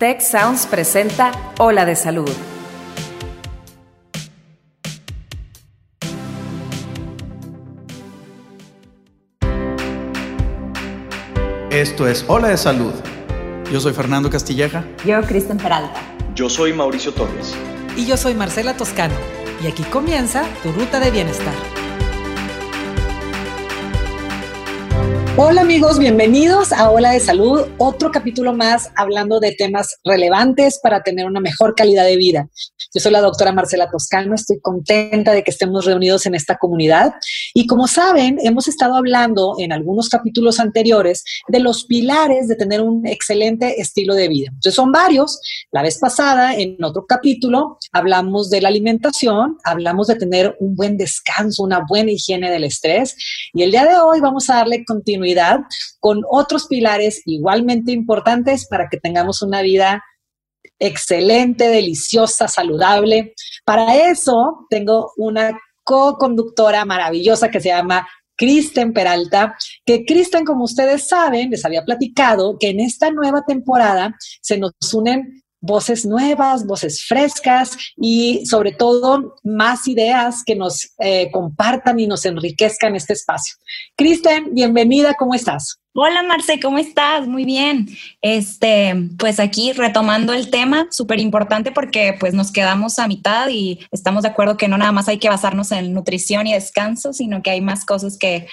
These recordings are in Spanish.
Tech Sounds presenta Ola de Salud. Esto es Ola de Salud. Yo soy Fernando Castilleja. Yo, Kristen Peralta. Yo soy Mauricio Torres. Y yo soy Marcela Toscano. Y aquí comienza tu ruta de bienestar. Hola amigos, bienvenidos a Hola de Salud, otro capítulo más hablando de temas relevantes para tener una mejor calidad de vida. Yo soy la doctora Marcela Toscano, estoy contenta de que estemos reunidos en esta comunidad y como saben, hemos estado hablando en algunos capítulos anteriores de los pilares de tener un excelente estilo de vida. Entonces son varios. La vez pasada, en otro capítulo, hablamos de la alimentación, hablamos de tener un buen descanso, una buena higiene del estrés y el día de hoy vamos a darle continuidad con otros pilares igualmente importantes para que tengamos una vida excelente, deliciosa, saludable. Para eso tengo una co-conductora maravillosa que se llama Kristen Peralta, que Kristen, como ustedes saben, les había platicado que en esta nueva temporada se nos unen voces nuevas, voces frescas y sobre todo más ideas que nos eh, compartan y nos enriquezcan este espacio. Kristen, bienvenida, ¿cómo estás? Hola Marce, ¿cómo estás? Muy bien. Este, pues aquí retomando el tema, súper importante porque pues nos quedamos a mitad y estamos de acuerdo que no nada más hay que basarnos en nutrición y descanso, sino que hay más cosas que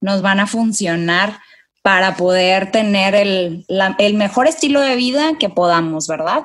nos van a funcionar para poder tener el, el mejor estilo de vida que podamos, ¿verdad?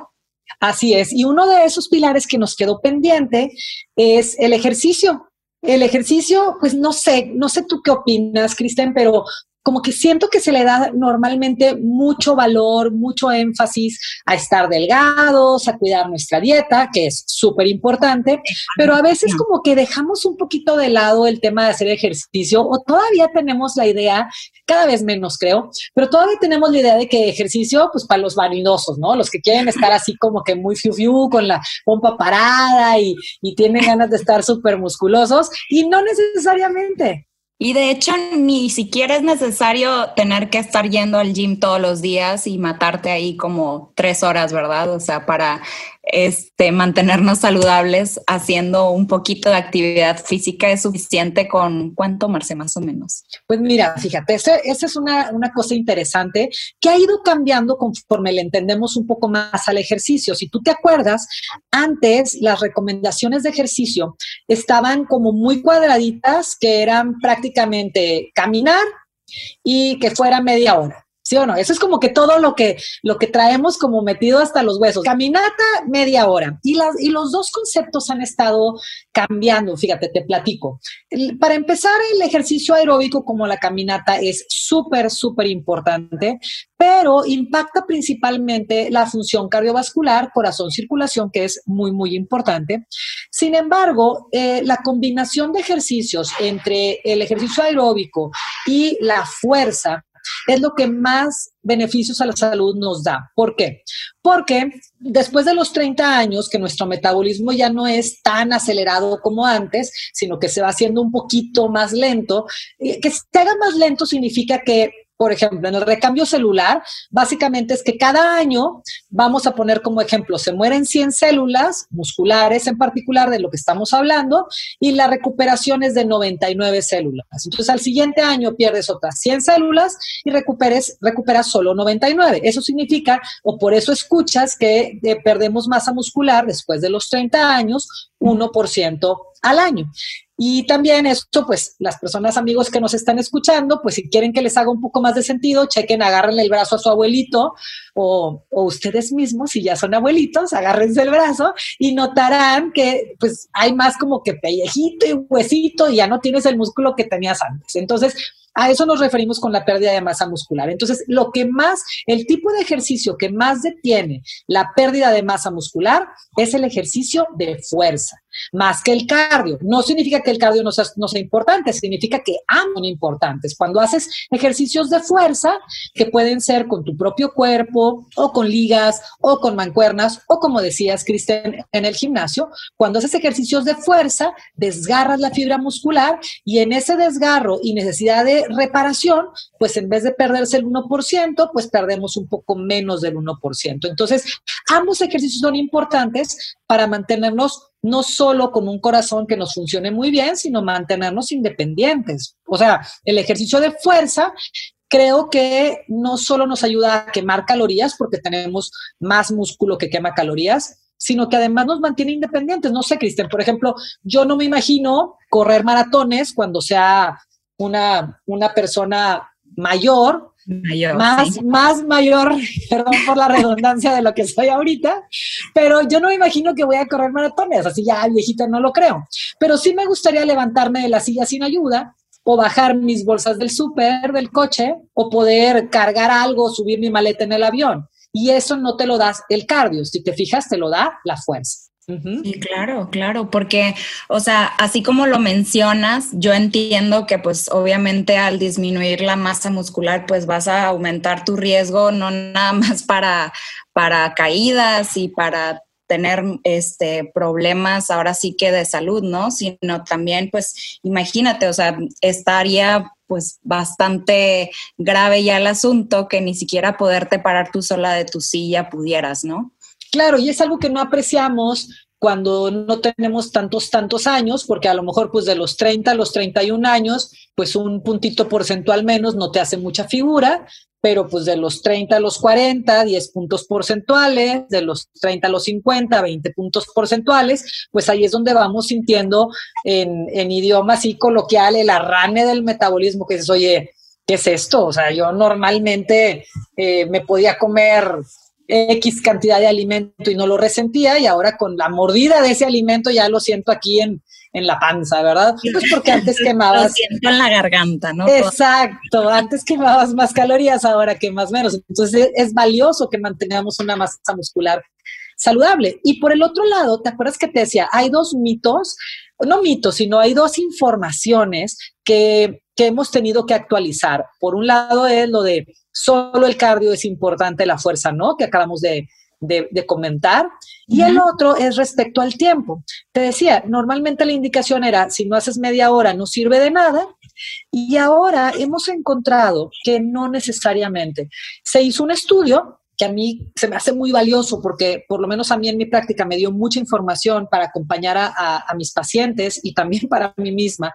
Así es. Y uno de esos pilares que nos quedó pendiente es el ejercicio. El ejercicio, pues no sé, no sé tú qué opinas, Kristen, pero como que siento que se le da normalmente mucho valor, mucho énfasis a estar delgados, a cuidar nuestra dieta, que es súper importante, pero a veces como que dejamos un poquito de lado el tema de hacer ejercicio o todavía tenemos la idea, cada vez menos creo, pero todavía tenemos la idea de que ejercicio, pues para los vanidosos, ¿no? Los que quieren estar así como que muy fiu fiu, con la pompa parada y, y tienen ganas de estar súper musculosos y no necesariamente. Y de hecho, ni siquiera es necesario tener que estar yendo al gym todos los días y matarte ahí como tres horas, ¿verdad? O sea, para este, mantenernos saludables haciendo un poquito de actividad física es suficiente con cuánto, Marce, más o menos. Pues mira, fíjate, esa es una, una, cosa interesante que ha ido cambiando conforme le entendemos un poco más al ejercicio. Si tú te acuerdas, antes las recomendaciones de ejercicio estaban como muy cuadraditas, que eran prácticamente caminar y que fuera media hora. ¿Sí o no? Eso es como que todo lo que, lo que traemos como metido hasta los huesos. Caminata, media hora. Y, las, y los dos conceptos han estado cambiando. Fíjate, te platico. para empezar, el ejercicio aeróbico como la caminata es súper, súper importante, pero impacta principalmente la función cardiovascular, corazón, circulación, que es muy, muy importante. Sin embargo, eh, la combinación de ejercicios entre el ejercicio aeróbico y la fuerza es lo que más beneficios a la salud nos da. ¿Por qué? Porque después de los 30 años, que nuestro metabolismo ya no es tan acelerado como antes, sino que se va haciendo un poquito más lento, eh, que se haga más lento significa que por ejemplo, en el recambio celular, básicamente es que cada año, vamos a poner como ejemplo, se mueren 100 células musculares en particular de lo que estamos hablando y la recuperación es de 99 células. Entonces, al siguiente año pierdes otras 100 células y recuperes, recuperas solo 99. Eso significa, o por eso escuchas que eh, perdemos masa muscular después de los 30 años, 1% al año. Y también esto, pues las personas amigos que nos están escuchando, pues si quieren que les haga un poco más de sentido, chequen, agárrenle el brazo a su abuelito o, o ustedes mismos, si ya son abuelitos, agárrense el brazo y notarán que pues hay más como que pellejito y huesito y ya no tienes el músculo que tenías antes. Entonces, a eso nos referimos con la pérdida de masa muscular. Entonces, lo que más, el tipo de ejercicio que más detiene la pérdida de masa muscular es el ejercicio de fuerza. Más que el cardio. No significa que el cardio no sea, no sea importante, significa que ambos son importantes. Cuando haces ejercicios de fuerza, que pueden ser con tu propio cuerpo o con ligas o con mancuernas o como decías, Cristian, en el gimnasio, cuando haces ejercicios de fuerza, desgarras la fibra muscular y en ese desgarro y necesidad de reparación, pues en vez de perderse el 1%, pues perdemos un poco menos del 1%. Entonces, ambos ejercicios son importantes para mantenernos no solo con un corazón que nos funcione muy bien, sino mantenernos independientes. O sea, el ejercicio de fuerza creo que no solo nos ayuda a quemar calorías, porque tenemos más músculo que quema calorías, sino que además nos mantiene independientes. No sé, Cristian, por ejemplo, yo no me imagino correr maratones cuando sea una, una persona mayor, más, más mayor, perdón por la redundancia de lo que soy ahorita, pero yo no me imagino que voy a correr maratones, así ya viejita no lo creo. Pero sí me gustaría levantarme de la silla sin ayuda o bajar mis bolsas del súper, del coche, o poder cargar algo, subir mi maleta en el avión. Y eso no te lo das el cardio, si te fijas, te lo da la fuerza. Sí, claro, claro, porque, o sea, así como lo mencionas, yo entiendo que pues obviamente al disminuir la masa muscular, pues vas a aumentar tu riesgo, no nada más para, para caídas y para tener este problemas ahora sí que de salud, ¿no? Sino también, pues, imagínate, o sea, estaría pues bastante grave ya el asunto que ni siquiera poderte parar tú sola de tu silla pudieras, ¿no? Claro, y es algo que no apreciamos cuando no tenemos tantos, tantos años, porque a lo mejor pues de los 30 a los 31 años, pues un puntito porcentual menos no te hace mucha figura, pero pues de los 30 a los 40, 10 puntos porcentuales, de los 30 a los 50, 20 puntos porcentuales, pues ahí es donde vamos sintiendo en, en idioma así coloquial el arrane del metabolismo, que es, oye, ¿qué es esto? O sea, yo normalmente eh, me podía comer X cantidad de alimento y no lo resentía y ahora con la mordida de ese alimento ya lo siento aquí en, en la panza, ¿verdad? Pues porque antes quemabas... lo siento en la garganta, ¿no? Exacto, antes quemabas más calorías, ahora quemas menos. Entonces es valioso que mantengamos una masa muscular saludable. Y por el otro lado, ¿te acuerdas que te decía? Hay dos mitos, no mitos, sino hay dos informaciones que, que hemos tenido que actualizar. Por un lado es lo de Solo el cardio es importante, la fuerza no, que acabamos de, comentar. Y el otro es respecto al tiempo. Te decía, normalmente la indicación era, si no haces media hora, no sirve de nada. Y ahora hemos encontrado que no necesariamente. Se hizo un estudio que a mí se me hace muy valioso porque por lo menos a mí en mi práctica me dio mucha información para acompañar a, mis pacientes y también para mí misma,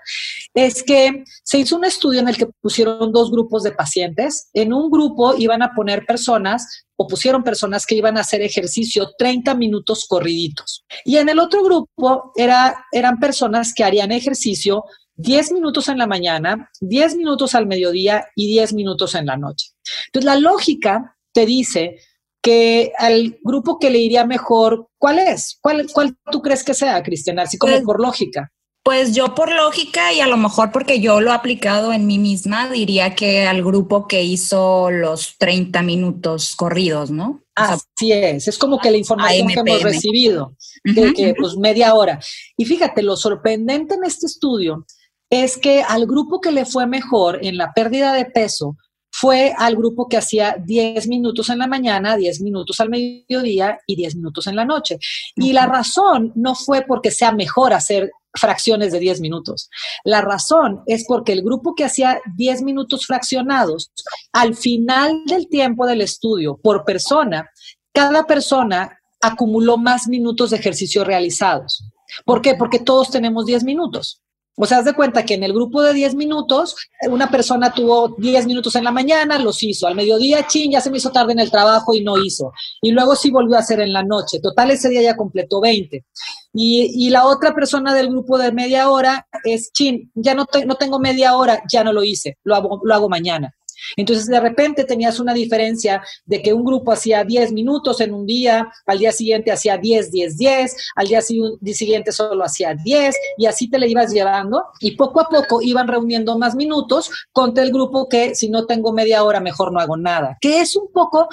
es que se hizo un estudio en el que pusieron dos grupos de pacientes. En un grupo iban a poner personas o pusieron personas que iban a hacer ejercicio 30 minutos corriditos. Y en el otro grupo era, eran personas que harían ejercicio 10 minutos en la mañana, 10 minutos al mediodía y 10 minutos en la noche. Entonces, la lógica te dice que al grupo que le iría mejor, ¿cuál es? ¿Cuál, cuál tú crees que sea, Cristiana? Así como pues, por lógica. Pues yo por lógica y a lo mejor porque yo lo he aplicado en mí misma, diría que al grupo que hizo los 30 minutos corridos, ¿no? Así es, es como que la información que hemos recibido, de que pues media hora. Y fíjate, lo sorprendente en este estudio es que al grupo que le fue mejor en la pérdida de peso fue al grupo que hacía 10 minutos en la mañana, 10 minutos al mediodía y 10 minutos en la noche. Y la razón no fue porque sea mejor hacer fracciones de 10 minutos. La razón es porque el grupo que hacía 10 minutos fraccionados, al final del tiempo del estudio, por persona, cada persona acumuló más minutos de ejercicio realizados. ¿Por qué? Porque todos tenemos 10 minutos. O sea, haz de cuenta que en el grupo de 10 minutos, una persona tuvo 10 minutos en la mañana, los hizo. Al mediodía, chin, ya se me hizo tarde en el trabajo y no hizo. Y luego sí volvió a hacer en la noche. Total, ese día ya completó 20. Y, y la otra persona del grupo de media hora es, chin, ya no, no tengo media hora, ya no lo hice, lo hago, lo hago mañana. Entonces, de repente tenías una diferencia de que un grupo hacía 10 minutos en un día, al día siguiente hacía 10, 10, 10, al día siguiente solo hacía 10 y así te le ibas llevando y poco a poco iban reuniendo más minutos contra el grupo que si no tengo media hora mejor no hago nada, que es un poco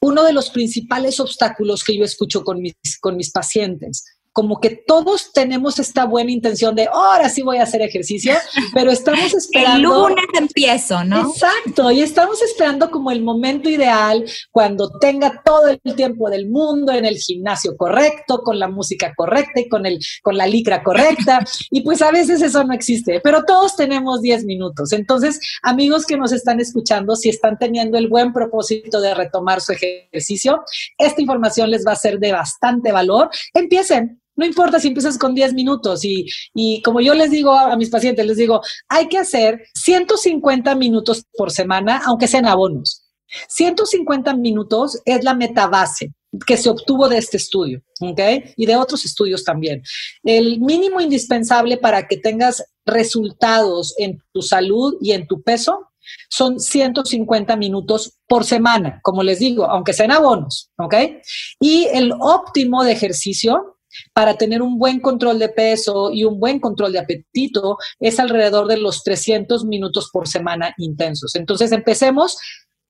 uno de los principales obstáculos que yo escucho con mis, con mis pacientes como que todos tenemos esta buena intención de ahora sí voy a hacer ejercicio, pero estamos esperando. El lunes empiezo, ¿no? Exacto, y estamos esperando como el momento ideal cuando tenga todo el tiempo del mundo en el gimnasio correcto, con la música correcta y con, el, con la licra correcta. y pues a veces eso no existe, pero todos tenemos 10 minutos. Entonces, amigos que nos están escuchando, si están teniendo el buen propósito de retomar su ejercicio, esta información les va a ser de bastante valor. Empiecen, no importa si empiezas con 10 minutos y, y, como yo les digo a, mis pacientes, les digo, hay que hacer 150 minutos por semana, aunque sean abonos. 150 minutos es la meta base que se obtuvo de este estudio, ¿ok? Y de otros estudios también. El mínimo indispensable para que tengas resultados en tu salud y en tu peso son 150 minutos por semana, como les digo, aunque sean abonos, ¿ok? Y el óptimo de ejercicio para tener un buen control de peso y un buen control de apetito es alrededor de los 300 minutos por semana intensos. Entonces empecemos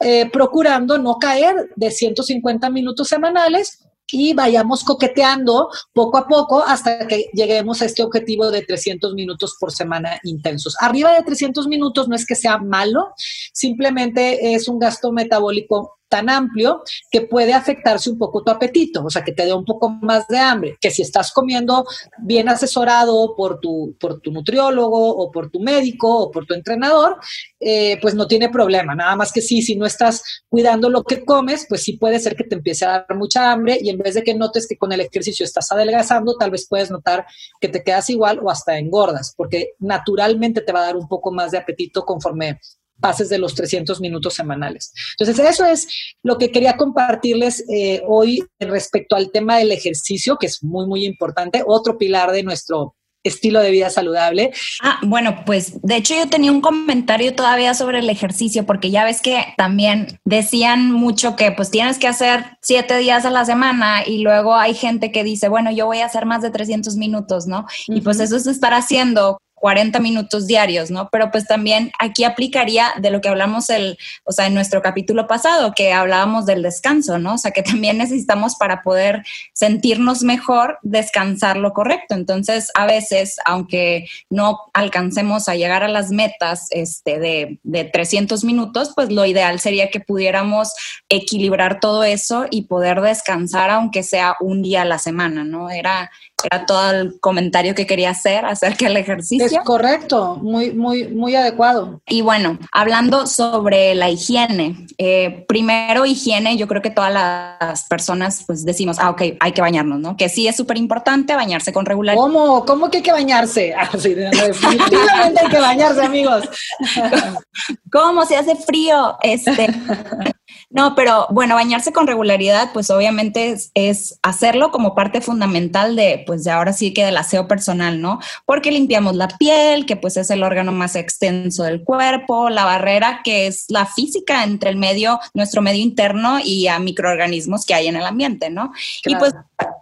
eh, procurando no caer de 150 minutos semanales y vayamos coqueteando poco a poco hasta que lleguemos a este objetivo de 300 minutos por semana intensos. Arriba de 300 minutos no es que sea malo, simplemente es un gasto metabólico tan amplio que puede afectarse un poco tu apetito, o sea, que te dé un poco más de hambre, que si estás comiendo bien asesorado por tu, por tu nutriólogo o por tu médico o por tu entrenador, eh, pues no tiene problema, nada más que sí, si no estás cuidando lo que comes, pues sí puede ser que te empiece a dar mucha hambre y en vez de que notes que con el ejercicio estás adelgazando, tal vez puedes notar que te quedas igual o hasta engordas, porque naturalmente te va a dar un poco más de apetito conforme pases de los 300 minutos semanales. Entonces, eso es lo que quería compartirles eh, hoy respecto al tema del ejercicio, que es muy, muy importante, otro pilar de nuestro estilo de vida saludable. Ah, bueno, pues de hecho yo tenía un comentario todavía sobre el ejercicio, porque ya ves que también decían mucho que pues tienes que hacer siete días a la semana y luego hay gente que dice, bueno, yo voy a hacer más de 300 minutos, ¿no? Y pues eso es estar haciendo 40 minutos diarios, ¿no? Pero pues también aquí aplicaría de lo que hablamos el, o sea, en nuestro capítulo pasado, que hablábamos del descanso, ¿no? O sea, que también necesitamos para poder sentirnos mejor, descansar lo correcto. Entonces, a veces, aunque no alcancemos a llegar a las metas este, de, de 300 minutos, pues lo ideal sería que pudiéramos equilibrar todo eso y poder descansar, aunque sea un día a la semana, ¿no? Era, era todo el comentario que quería hacer acerca del ejercicio. Es correcto, muy, muy, muy adecuado. Y bueno, hablando sobre la higiene, eh, primero higiene, yo creo que todas las personas pues decimos, ah, ok, hay que bañarnos, ¿no? Que sí es súper importante bañarse con regularidad. ¿Cómo? ¿Cómo que hay que bañarse? Ah, sí, definitivamente hay que bañarse, amigos. ¿Cómo se hace frío? Este, no, pero bueno, bañarse con regularidad, pues obviamente es, hacerlo como parte fundamental de, pues de ahora sí que del aseo personal, ¿no? Porque limpiamos la piel, que pues es el órgano más extenso del cuerpo, la barrera, que es la física entre el medio, nuestro medio interno y a microorganismos que hay en el ambiente, ¿no? Y pues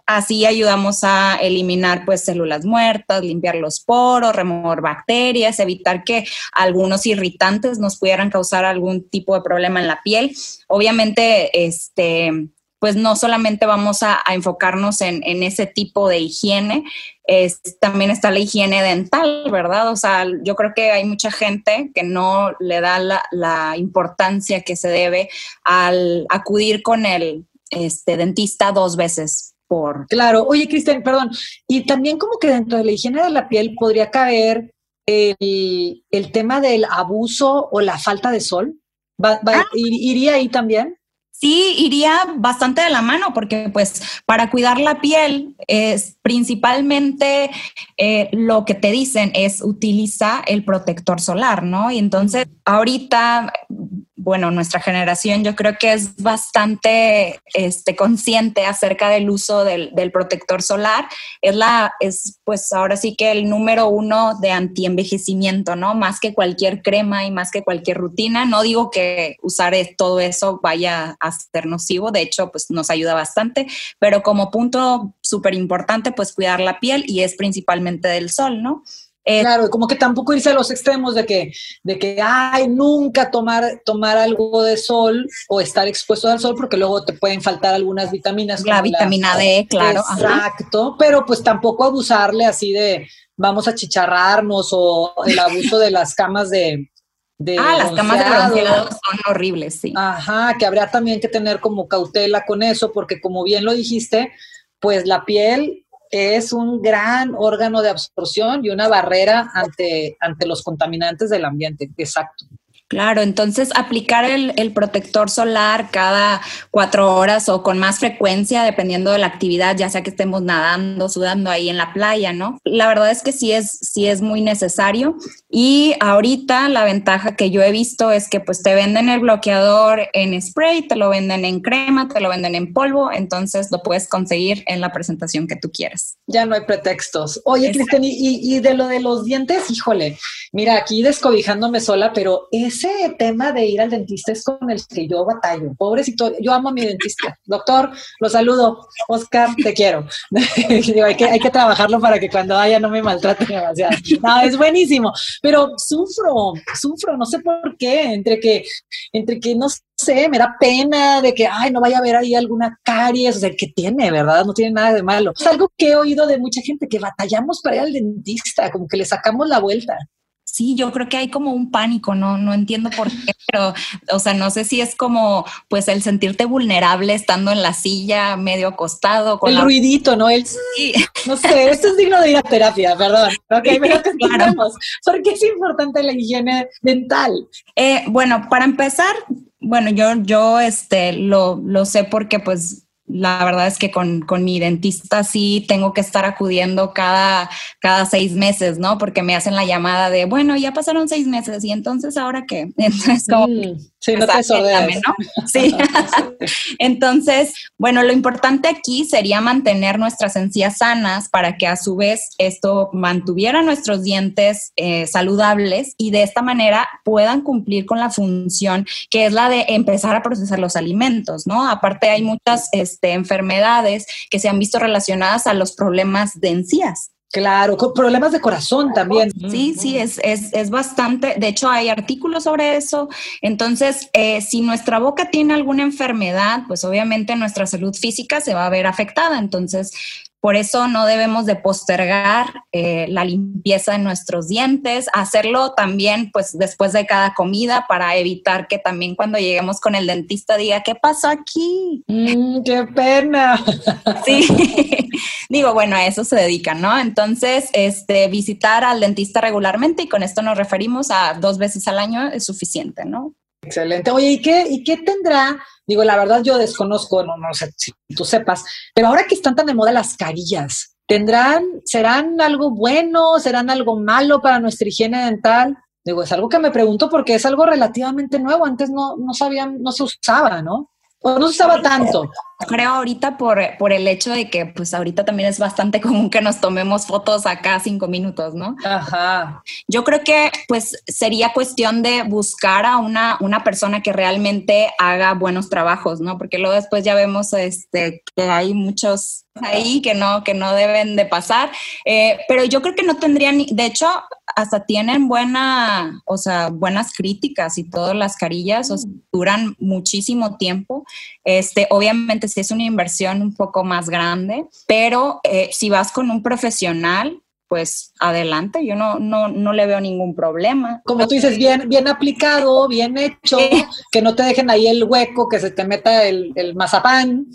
así ayudamos a eliminar pues células muertas, limpiar los poros, remover bacterias, evitar que algunos irritantes nos pudieran causar algún tipo de problema en la piel obviamente, este, pues no solamente vamos a, enfocarnos en, ese tipo de higiene, también está la higiene dental, ¿verdad? O sea, yo creo que hay mucha gente que no le da la, importancia que se debe al acudir con el este, dentista dos veces por... Claro, oye, Cristian, perdón, y también como que dentro de la higiene de la piel podría caber el, el tema del abuso o la falta de sol. Ah. ¿Iría ahí también? Sí, iría bastante de la mano porque pues para cuidar la piel es principalmente eh, lo que te dicen es utiliza el protector solar, ¿no? Y entonces ahorita bueno, nuestra generación yo creo que es bastante este, consciente acerca del uso del, protector solar. Es la, es pues ahora sí que el número uno de antienvejecimiento, ¿no? Más que cualquier crema y más que cualquier rutina. No digo que usar todo eso vaya a ser nocivo, de hecho, pues nos ayuda bastante, pero como punto súper importante, pues cuidar la piel y es principalmente del sol, ¿no? Eh, claro, como que tampoco irse a los extremos de que, de que, ay, nunca tomar, tomar algo de sol o estar expuesto al sol porque luego te pueden faltar algunas vitaminas. La vitamina D, claro. Exacto, pero pues tampoco abusarle así de vamos a chicharrarnos o el abuso de las camas de, ah, las camas de bronceado son horribles, sí. Ajá, que habría también que tener como cautela con eso, porque como bien lo dijiste, pues la piel es un gran órgano de absorción y una barrera ante, ante los contaminantes del ambiente. Exacto. Claro, entonces aplicar el, protector solar cada cuatro horas o con más frecuencia, dependiendo de la actividad, ya sea que estemos nadando, sudando ahí en la playa, ¿no? La verdad es que sí es, sí es muy necesario. Y ahorita la ventaja que yo he visto es que pues te venden el bloqueador en spray, te lo venden en crema, te lo venden en polvo, entonces lo puedes conseguir en la presentación que tú quieras. Ya no hay pretextos. Oye, Cristian, y, y de lo de los dientes, híjole, mira, aquí descobijándome sola, pero es ese tema de ir al dentista es con el que yo batallo. Pobrecito, yo amo a mi dentista. Doctor, lo saludo. Oscar, te quiero. hay, que, hay que trabajarlo para que cuando vaya no me maltrate demasiado. No, es buenísimo. Pero sufro, sufro, no sé por qué, entre que, entre que no sé, me da pena de que, ay, no vaya a haber ahí alguna caries, o sea, que tiene, ¿verdad? No tiene nada de malo. Es algo que he oído de mucha gente, que batallamos para ir al dentista, como que le sacamos la vuelta. Sí, yo creo que hay como un pánico, no, no entiendo por qué, pero, o sea, no sé si es como, pues, el sentirte vulnerable estando en la silla, medio acostado. Con el ruidito, ¿no? El, sí. No sé, esto es digno de ir a terapia, perdón. Ok, pero claro. ¿Por qué es importante la higiene dental? Eh, bueno, para empezar, bueno, yo, yo, este, lo, lo sé porque, pues, la verdad es que con, mi dentista sí tengo que estar acudiendo cada, cada seis meses, ¿no? Porque me hacen la llamada de, bueno, ya pasaron seis meses y entonces ahora qué? Entonces, como, mm, sí, no te ¿no? Sí. entonces, bueno, lo importante aquí sería mantener nuestras encías sanas para que a su vez esto mantuviera nuestros dientes eh, saludables y de esta manera puedan cumplir con la función que es la de empezar a procesar los alimentos, ¿no? Aparte hay muchas... Este, enfermedades que se han visto relacionadas a los problemas de encías. Claro, con problemas de corazón también. Sí, sí, es, es, bastante. De hecho, hay artículos sobre eso. Entonces, eh, si nuestra boca tiene alguna enfermedad, pues obviamente nuestra salud física se va a ver afectada. Entonces, por eso no debemos de postergar eh, la limpieza de nuestros dientes, hacerlo también pues después de cada comida para evitar que también cuando lleguemos con el dentista diga, ¿qué pasó aquí? Mm, ¡Qué pena! Sí, digo, bueno, a eso se dedican, ¿no? Entonces, este, visitar al dentista regularmente y con esto nos referimos a dos veces al año es suficiente, ¿no? Excelente. Oye, ¿y qué, ¿y qué tendrá? Digo, la verdad yo desconozco, no, no sé si tú sepas, pero ahora que están tan de moda las carillas, ¿tendrán, serán algo bueno, serán algo malo para nuestra higiene dental? Digo, es algo que me pregunto porque es algo relativamente nuevo, antes no, no sabían, no se usaba, ¿no? O no se usaba tanto. Creo ahorita por, por el hecho de que pues ahorita también es bastante común que nos tomemos fotos acá cinco minutos, ¿no? Ajá. Yo creo que pues sería cuestión de buscar a una, una persona que realmente haga buenos trabajos, ¿no? Porque luego después ya vemos este, que hay muchos ahí que no, que no deben de pasar. Eh, pero yo creo que no tendrían, de hecho, hasta tienen buena, o sea, buenas críticas y todas las carillas duran muchísimo tiempo. Este, obviamente si es una inversión un poco más grande, pero eh, si vas con un profesional, pues adelante, yo no, no, no le veo ningún problema. Como tú dices, bien, bien aplicado, bien hecho, que no te dejen ahí el hueco, que se te meta el, el mazapán,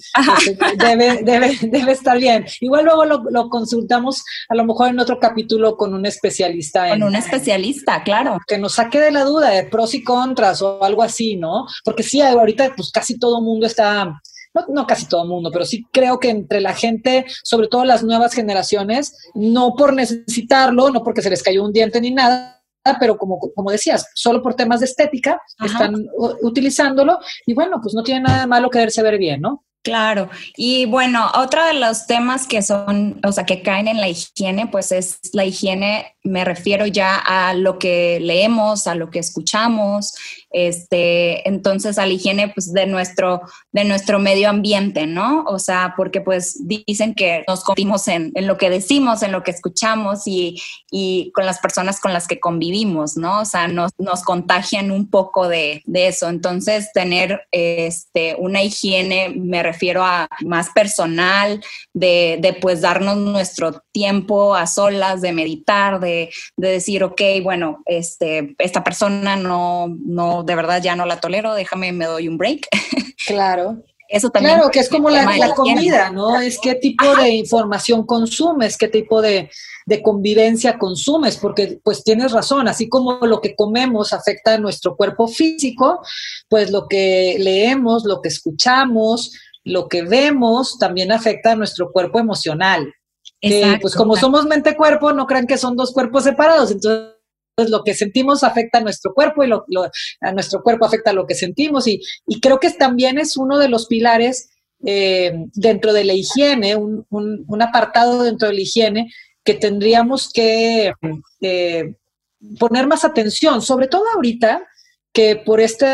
debe, debe, debe, estar bien. Igual luego lo, lo, consultamos a lo mejor en otro capítulo con un especialista. Con un especialista, claro. Que nos saque de la duda de pros y contras o algo así, ¿no? Porque sí, ahorita pues casi todo mundo está no, casi todo el mundo, pero sí creo que entre la gente, sobre todo las nuevas generaciones, no por necesitarlo, no porque se les cayó un diente ni nada, pero como, como decías, solo por temas de estética están utilizándolo y bueno, pues no tiene nada de malo quererse ver bien, ¿no? Claro. Y bueno, otro de los temas que son, o sea, que caen en la higiene, pues es la higiene, me refiero ya a lo que leemos, a lo que escuchamos, este, entonces a la higiene pues de nuestro, de nuestro medio ambiente, ¿no? O sea, porque pues dicen que nos convertimos en, en, lo que decimos, en lo que escuchamos y, y, con las personas con las que convivimos, ¿no? O sea, nos, nos contagian un poco de, de eso. Entonces, tener este, una higiene, me refiero a más personal, de, de pues darnos nuestro tiempo a solas, de meditar, de, de decir, ok, bueno, este, esta persona no, no, de verdad ya no la tolero, déjame, me doy un break. Claro. Eso también. Claro, que es como la, la comida, ¿no? Es qué tipo de información consumes, qué tipo de, de, convivencia consumes, porque pues tienes razón, así como lo que comemos afecta a nuestro cuerpo físico, pues lo que leemos, lo que escuchamos, lo que vemos también afecta a nuestro cuerpo emocional. Que, pues como somos mente-cuerpo, no crean que son dos cuerpos separados, entonces lo que sentimos afecta a nuestro cuerpo y lo, a nuestro cuerpo afecta a lo que sentimos. Y, creo que también es uno de los pilares eh, dentro de la higiene, un, apartado dentro de la higiene que tendríamos que eh, poner más atención, sobre todo ahorita que por este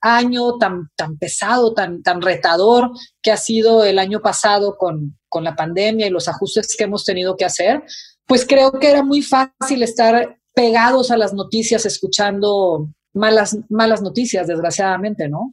año tan, tan pesado, tan, tan retador que ha sido el año pasado con, con la pandemia y los ajustes que hemos tenido que hacer, pues creo que era muy fácil estar pegados a las noticias escuchando malas, malas noticias, desgraciadamente, ¿no?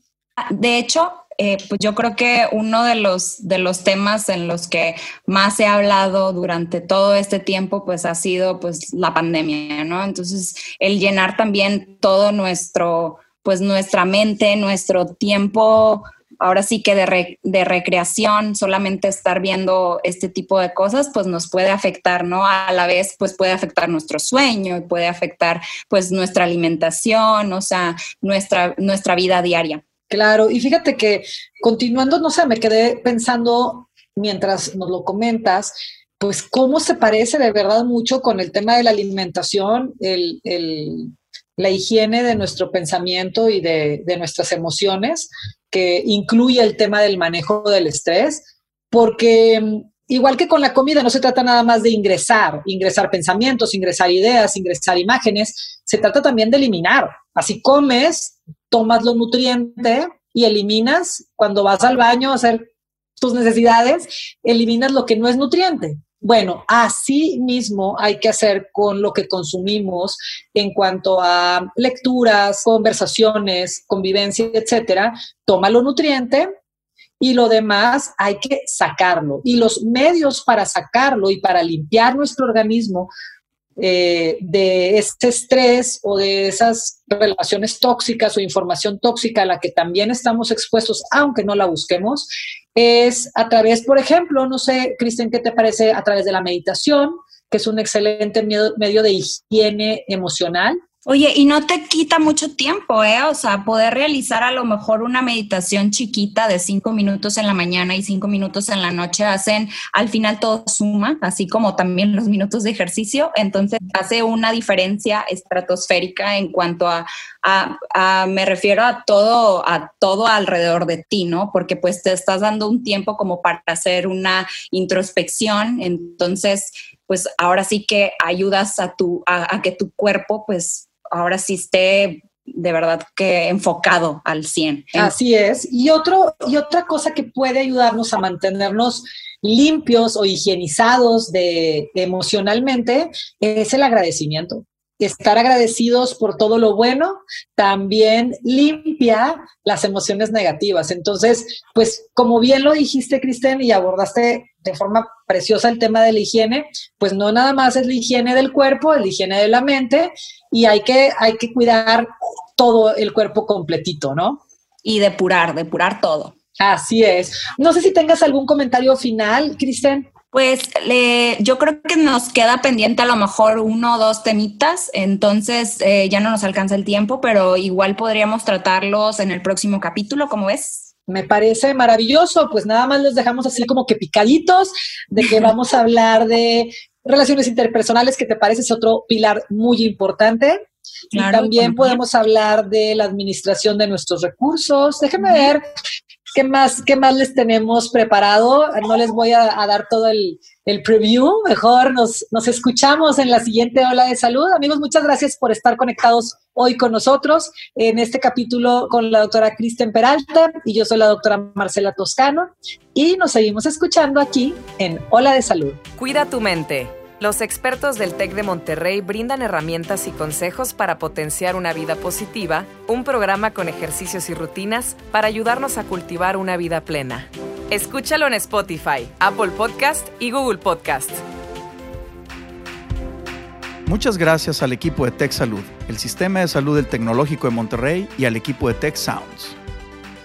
De hecho, eh, pues yo creo que uno de los, de los temas en los que más ha hablado durante todo este tiempo, pues ha sido pues la pandemia, ¿no? Entonces, el llenar también todo nuestro, pues nuestra mente, nuestro tiempo ahora sí que de, recreación, solamente estar viendo este tipo de cosas, pues nos puede afectar, ¿no? A la vez, pues puede afectar nuestro sueño puede afectar, pues, nuestra alimentación, o sea, nuestra, nuestra vida diaria. Claro, y fíjate que continuando, no sé, me quedé pensando mientras nos lo comentas, pues cómo se parece de verdad mucho con el tema de la alimentación, el, la higiene de nuestro pensamiento y de nuestras emociones que incluye el tema del manejo del estrés, porque mm, igual que con la comida, no se trata nada más de ingresar, ingresar pensamientos, ingresar ideas, ingresar imágenes, se trata también de eliminar. Así comes, tomas lo nutriente y eliminas cuando vas al baño a hacer tus necesidades, eliminas lo que no es nutriente. Bueno, así mismo hay que hacer con lo que consumimos en cuanto a lecturas, conversaciones, convivencia, etcétera. Toma lo nutriente y lo demás hay que sacarlo. Y los medios para sacarlo y para limpiar nuestro organismo eh, de este estrés o de esas relaciones tóxicas o información tóxica a la que también estamos expuestos, aunque no la busquemos, es a través, por ejemplo, no sé, Cristian, ¿qué te parece? A través de la meditación, que es un excelente medio de higiene emocional. Oye, y no te quita mucho tiempo, ¿eh? O sea, poder realizar a lo mejor una meditación chiquita de cinco minutos en la mañana y cinco minutos en la noche hacen, al final todo suma, así como también los minutos de ejercicio. Entonces, hace una diferencia estratosférica en cuanto a, a, me refiero a todo, a todo alrededor de ti, ¿no? Porque pues te estás dando un tiempo como para hacer una introspección. Entonces, pues ahora sí que ayudas a tu, a, a que tu cuerpo, pues ahora sí esté de verdad que enfocado al 100. Así es. Y, otro, y otra cosa que puede ayudarnos a mantenernos limpios o higienizados de, emocionalmente es el agradecimiento. Estar agradecidos por todo lo bueno también limpia las emociones negativas. Entonces, pues como bien lo dijiste, Kristen, y abordaste de forma preciosa el tema de la higiene, pues no nada más es la higiene del cuerpo, es la higiene de la mente y hay que, hay que cuidar todo el cuerpo completito, ¿no? Y depurar, depurar todo. Así es. No sé si tengas algún comentario final, Kristen. Pues le, yo creo que nos queda pendiente a lo mejor uno o dos temitas, entonces eh, ya no nos alcanza el tiempo, pero igual podríamos tratarlos en el próximo capítulo, ¿cómo ves? Me parece maravilloso, pues nada más les dejamos así como que picaditos de que vamos a hablar de relaciones interpersonales, que te parece es otro pilar muy importante. y también podemos hablar de la administración de nuestros recursos. Déjeme ver ¿Qué más, qué más les tenemos preparado? No les voy a, dar todo el, el, preview, mejor nos, nos escuchamos en la siguiente ola de salud. Amigos, muchas gracias por estar conectados hoy con nosotros en este capítulo con la doctora Kristen Peralta y yo soy la doctora Marcela Toscano y nos seguimos escuchando aquí en Ola de Salud. Cuida tu mente. Los expertos del TEC de Monterrey brindan herramientas y consejos para potenciar una vida positiva, un programa con ejercicios y rutinas para ayudarnos a cultivar una vida plena. Escúchalo en Spotify, Apple Podcast y Google Podcast. Muchas gracias al equipo de Tech Salud, el Sistema de Salud del Tecnológico de Monterrey y al equipo de Tech Sounds